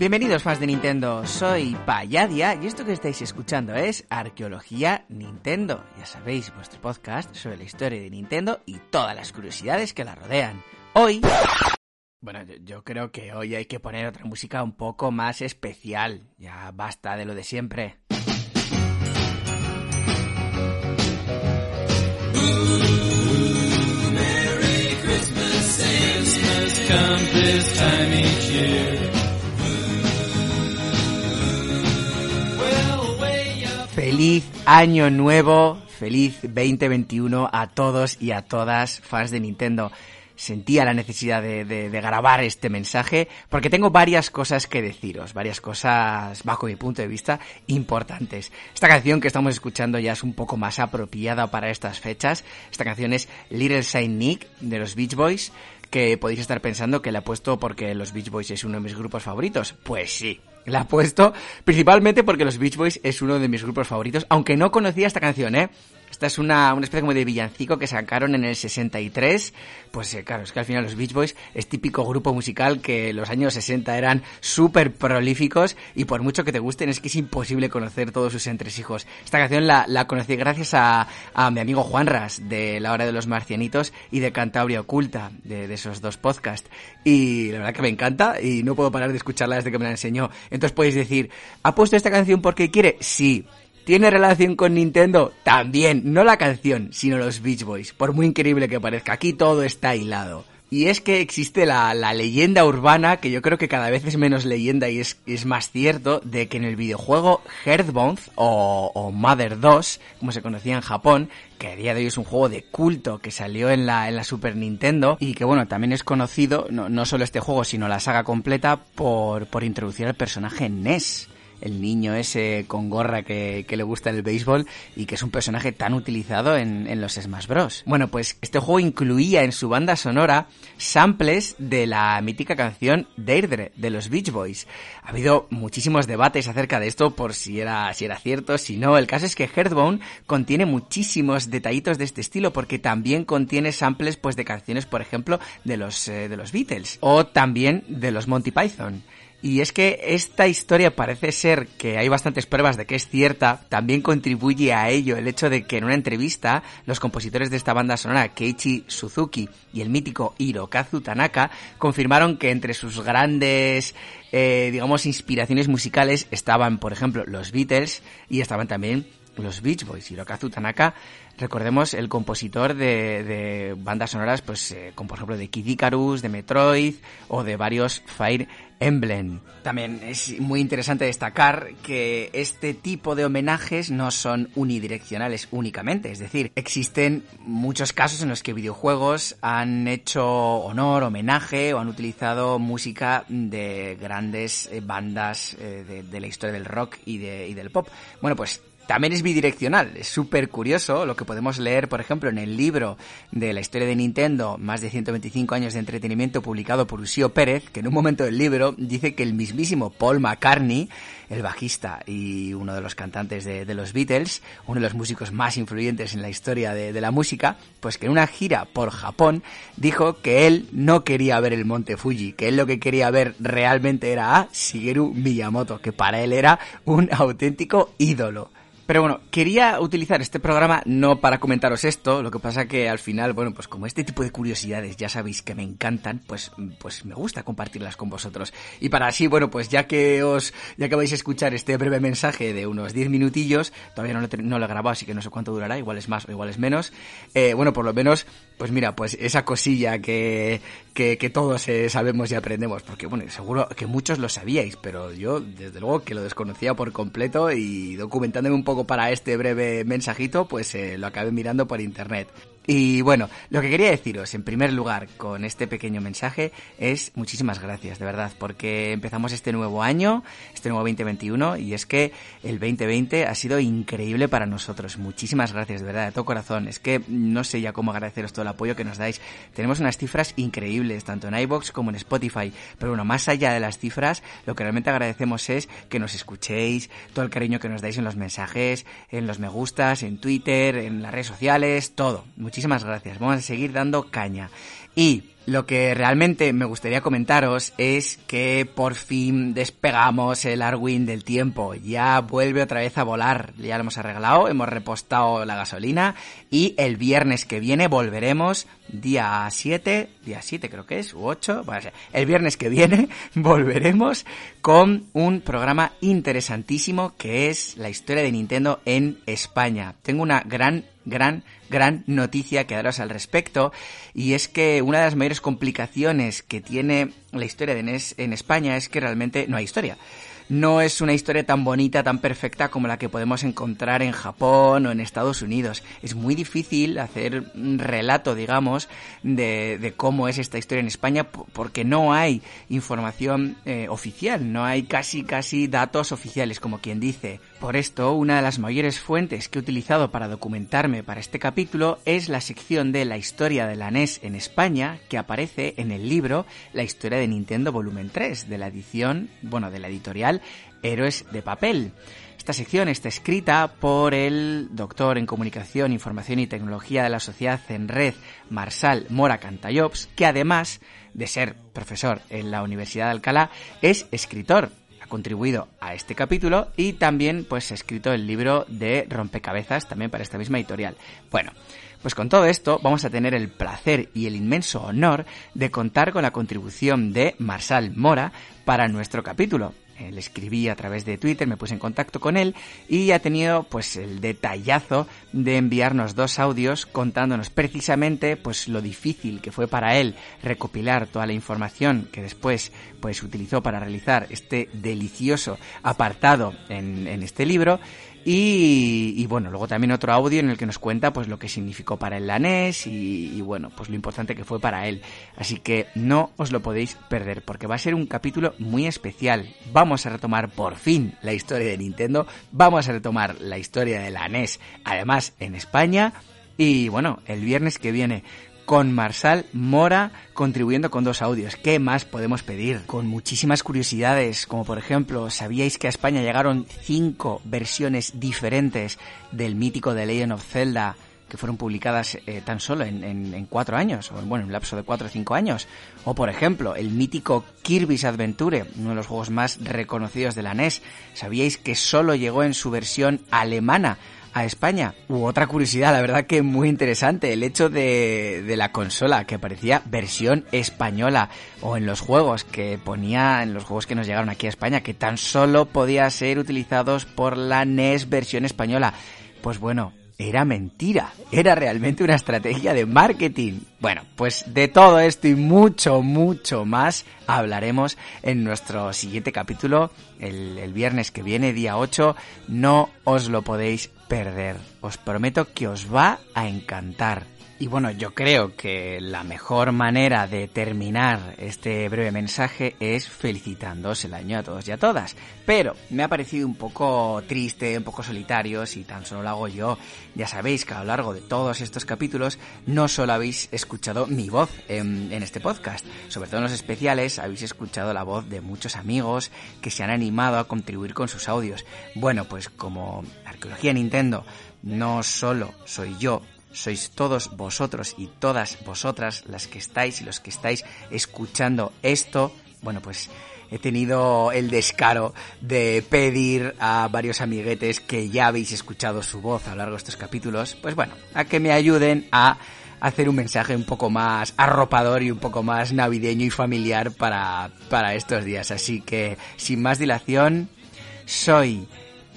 Bienvenidos fans de Nintendo, soy Payadia y esto que estáis escuchando es Arqueología Nintendo. Ya sabéis, vuestro podcast sobre la historia de Nintendo y todas las curiosidades que la rodean. Hoy... Bueno, yo, creo que hoy hay que poner otra música un poco más especial. Ya basta de lo de siempre. Feliz año nuevo, feliz 2021 a todos y a todas fans de Nintendo. Sentía la necesidad de, grabar este mensaje porque tengo varias cosas que deciros, varias cosas, bajo mi punto de vista, importantes. Esta canción que estamos escuchando ya es un poco más apropiada para estas fechas. Esta canción es Little Saint Nick de los Beach Boys que podéis estar pensando que la he puesto porque los Beach Boys es uno de mis grupos favoritos. Pues sí, la he puesto principalmente porque los Beach Boys es uno de mis grupos favoritos, aunque no conocía esta canción, ¿eh? Esta es una, especie como de villancico que sacaron en el 63. Pues eh, claro, es que al final los Beach Boys es típico grupo musical que los años 60 eran súper prolíficos y por mucho que te gusten es que es imposible conocer todos sus entresijos. Esta canción la, la conocí gracias a, a mi amigo Juan Ras de La Hora de los Marcianitos y de Cantabria Oculta, de, de esos dos podcasts. Y la verdad que me encanta y no puedo parar de escucharla desde que me la enseñó. Entonces podéis decir, ¿ha puesto esta canción porque quiere? Sí. ¿Tiene relación con Nintendo? También, no la canción, sino los Beach Boys, por muy increíble que parezca, aquí todo está hilado. Y es que existe la, la leyenda urbana, que yo creo que cada vez es menos leyenda y es, es más cierto, de que en el videojuego Earthbound o, o Mother 2, como se conocía en Japón, que a día de hoy es un juego de culto que salió en la, en la Super Nintendo y que bueno, también es conocido, no, no solo este juego, sino la saga completa, por, por introducir al personaje Ness el niño ese con gorra que, le gusta el béisbol y que es un personaje tan utilizado en, en los Smash Bros. Bueno, pues este juego incluía en su banda sonora samples de la mítica canción Deirdre de los Beach Boys. Ha habido muchísimos debates acerca de esto por si era, si era cierto, si no. El caso es que Hearthbone contiene muchísimos detallitos de este estilo porque también contiene samples pues de canciones, por ejemplo, de los, eh, de los Beatles o también de los Monty Python. Y es que esta historia parece ser que hay bastantes pruebas de que es cierta. También contribuye a ello el hecho de que en una entrevista los compositores de esta banda sonora, Keiichi Suzuki y el mítico Hirokazu Tanaka, confirmaron que entre sus grandes, eh, digamos, inspiraciones musicales estaban, por ejemplo, los Beatles y estaban también los Beach Boys. Hirokazu Tanaka, recordemos, el compositor de, bandas sonoras, pues, eh, como por ejemplo de Kid Icarus, de Metroid o de varios Fire Emblem. También es muy interesante destacar que este tipo de homenajes no son unidireccionales únicamente, es decir, existen muchos casos en los que videojuegos han hecho honor, homenaje o han utilizado música de grandes eh, bandas eh, de, la historia del rock y del pop. Bueno, pues también es bidireccional, es súper curioso lo que podemos leer, por ejemplo, en el libro de la historia de Nintendo, más de 125 años de entretenimiento, publicado por Usío Pérez, que en un momento del libro dice que el mismísimo Paul McCartney, el bajista y uno de los cantantes de, los Beatles, uno de los músicos más influyentes en la historia de, de la música, pues que en una gira por Japón dijo que él no quería ver el monte Fuji, que él lo que quería ver realmente era a Shigeru Miyamoto, que para él era un auténtico ídolo. Pero bueno, quería utilizar este programa no para comentaros esto, lo que pasa que al final, bueno, pues como este tipo de curiosidades ya sabéis que me encantan, pues, pues me gusta compartirlas con vosotros. Y para así, bueno, pues ya que os, ya que vais a escuchar este breve mensaje de unos 10 minutillos, todavía no lo, no lo he grabado, así que no sé cuánto durará, igual es más o igual es menos, eh, bueno, por lo menos, pues mira, pues esa cosilla que, que, que todos eh, sabemos y aprendemos, porque bueno, seguro que muchos lo sabíais, pero yo desde luego que lo desconocía por completo y documentándome un poco para este breve mensajito, pues eh, lo acabé mirando por internet. Y bueno, lo que quería deciros en primer lugar con este pequeño mensaje es muchísimas gracias, de verdad, porque empezamos este nuevo año, este nuevo 2021, y es que el 2020 ha sido increíble para nosotros. Muchísimas gracias, de verdad, de todo corazón. Es que no sé ya cómo agradeceros todo el apoyo que nos dais. Tenemos unas cifras increíbles, tanto en iBox como en Spotify, pero bueno, más allá de las cifras, lo que realmente agradecemos es que nos escuchéis, todo el cariño que nos dais en los mensajes, en los me gustas, en Twitter, en las redes sociales, todo muchísimas gracias. Vamos a seguir dando caña. Y lo que realmente me gustaría comentaros es que por fin despegamos el Arwin del tiempo. Ya vuelve otra vez a volar. Ya lo hemos arreglado, hemos repostado la gasolina y el viernes que viene volveremos día 7, día 7 creo que es, u 8, bueno, el viernes que viene volveremos con un programa interesantísimo que es la historia de Nintendo en España. Tengo una gran, gran, gran noticia que daros al respecto y es que una de las mayores complicaciones que tiene la historia de NES en España es que realmente no hay historia no es una historia tan bonita, tan perfecta como la que podemos encontrar en Japón o en Estados Unidos. Es muy difícil hacer un relato, digamos, de, cómo es esta historia en España porque no hay información eh, oficial, no hay casi, casi datos oficiales, como quien dice. Por esto, una de las mayores fuentes que he utilizado para documentarme para este capítulo es la sección de la historia de la NES en España que aparece en el libro La historia de Nintendo volumen 3 de la edición, bueno, de la editorial Héroes de Papel. Esta sección está escrita por el doctor en Comunicación, Información y Tecnología de la Sociedad en Red, Marsal Mora Cantallops, que además de ser profesor en la Universidad de Alcalá, es escritor. Contribuido a este capítulo y también pues escrito el libro de Rompecabezas también para esta misma editorial. Bueno, pues con todo esto vamos a tener el placer y el inmenso honor de contar con la contribución de Marsal Mora para nuestro capítulo. Le escribí a través de Twitter, me puse en contacto con él y ha tenido pues el detallazo de enviarnos dos audios contándonos precisamente pues lo difícil que fue para él recopilar toda la información que después pues utilizó para realizar este delicioso apartado en, en este libro y, bueno, luego también otro audio en el que nos cuenta pues lo que significó para el lanés y, y, bueno, pues lo importante que fue para él. Así que no os lo podéis perder porque va a ser un capítulo muy especial. Vamos a retomar por fin la historia de Nintendo, vamos a retomar la historia de la NES, además en España. Y bueno, el viernes que viene con Marsal Mora contribuyendo con dos audios. ¿Qué más podemos pedir? Con muchísimas curiosidades, como por ejemplo, ¿sabíais que a España llegaron cinco versiones diferentes del mítico The Legend of Zelda que fueron publicadas eh, tan solo en, cuatro años, o bueno, en un lapso de cuatro o cinco años. O por ejemplo, el mítico Kirby's Adventure, uno de los juegos más reconocidos de la NES. ¿Sabíais que solo llegó en su versión alemana a España. U otra curiosidad, la verdad que muy interesante, el hecho de, de la consola que parecía versión española o en los juegos que ponía en los juegos que nos llegaron aquí a España que tan solo podía ser utilizados por la NES versión española. Pues bueno, era mentira, era realmente una estrategia de marketing. Bueno, pues de todo esto y mucho, mucho más hablaremos en nuestro siguiente capítulo, el, el, viernes que viene, día 8. No os lo podéis perder. Os prometo que os va a encantar. Y bueno, yo creo que la mejor manera de terminar este breve mensaje es felicitándoos el año a todos y a todas. Pero me ha parecido un poco triste, un poco solitario, si tan solo lo hago yo. Ya sabéis que a lo largo de todos estos capítulos no solo habéis escuchado mi voz en, en este podcast, sobre todo en los especiales habéis escuchado la voz de muchos amigos que se han animado a contribuir con sus audios. Bueno, pues como Arqueología Nintendo no solo soy yo sois todos vosotros y todas vosotras las que estáis y los que estáis escuchando esto, bueno, pues he tenido el descaro de pedir a varios amiguetes que ya habéis escuchado su voz a lo largo de estos capítulos, pues bueno, a que me ayuden a hacer un mensaje un poco más arropador y un poco más navideño y familiar para, para estos días. Así que, sin más dilación, soy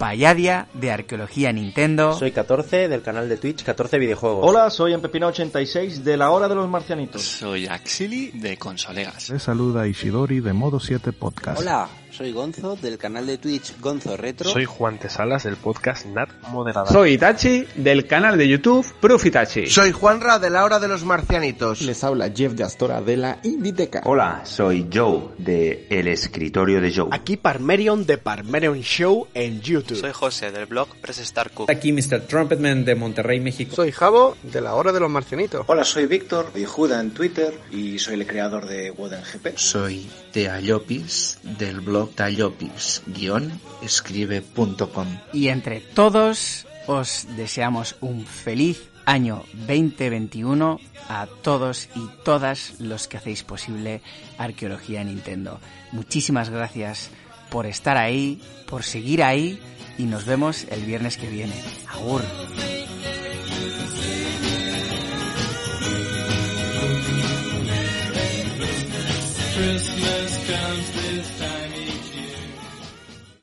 Payadia de Arqueología Nintendo. Soy 14 del canal de Twitch 14 Videojuegos. Hola, soy Empepino86 de la Hora de los Marcianitos. Soy Axili de Consolegas. Les saluda Ishidori de Modo 7 Podcast. Hola, soy Gonzo del canal de Twitch Gonzo Retro. Soy Juan Tesalas del podcast Nat Moderada. Soy Itachi del canal de YouTube Profitachi. Soy Juanra de la Hora de los Marcianitos. Les habla Jeff de Astora de la Inditeca. Hola, soy Joe de El Escritorio de Joe. Aquí Parmerion de Parmerion Show en YouTube. Soy José del blog Press Star Cook. Aquí Mr. Trumpetman de Monterrey, México. Soy Javo de la Hora de los Marcianitos. Hola, soy Víctor de Juda en Twitter y soy el creador de Woden GP. Soy Teallopis del blog DtaLlopes-escribe.com Y entre todos os deseamos un feliz año 2021 a todos y todas los que hacéis posible Arqueología Nintendo. Muchísimas gracias por estar ahí, por seguir ahí y nos vemos el viernes que viene. Agur.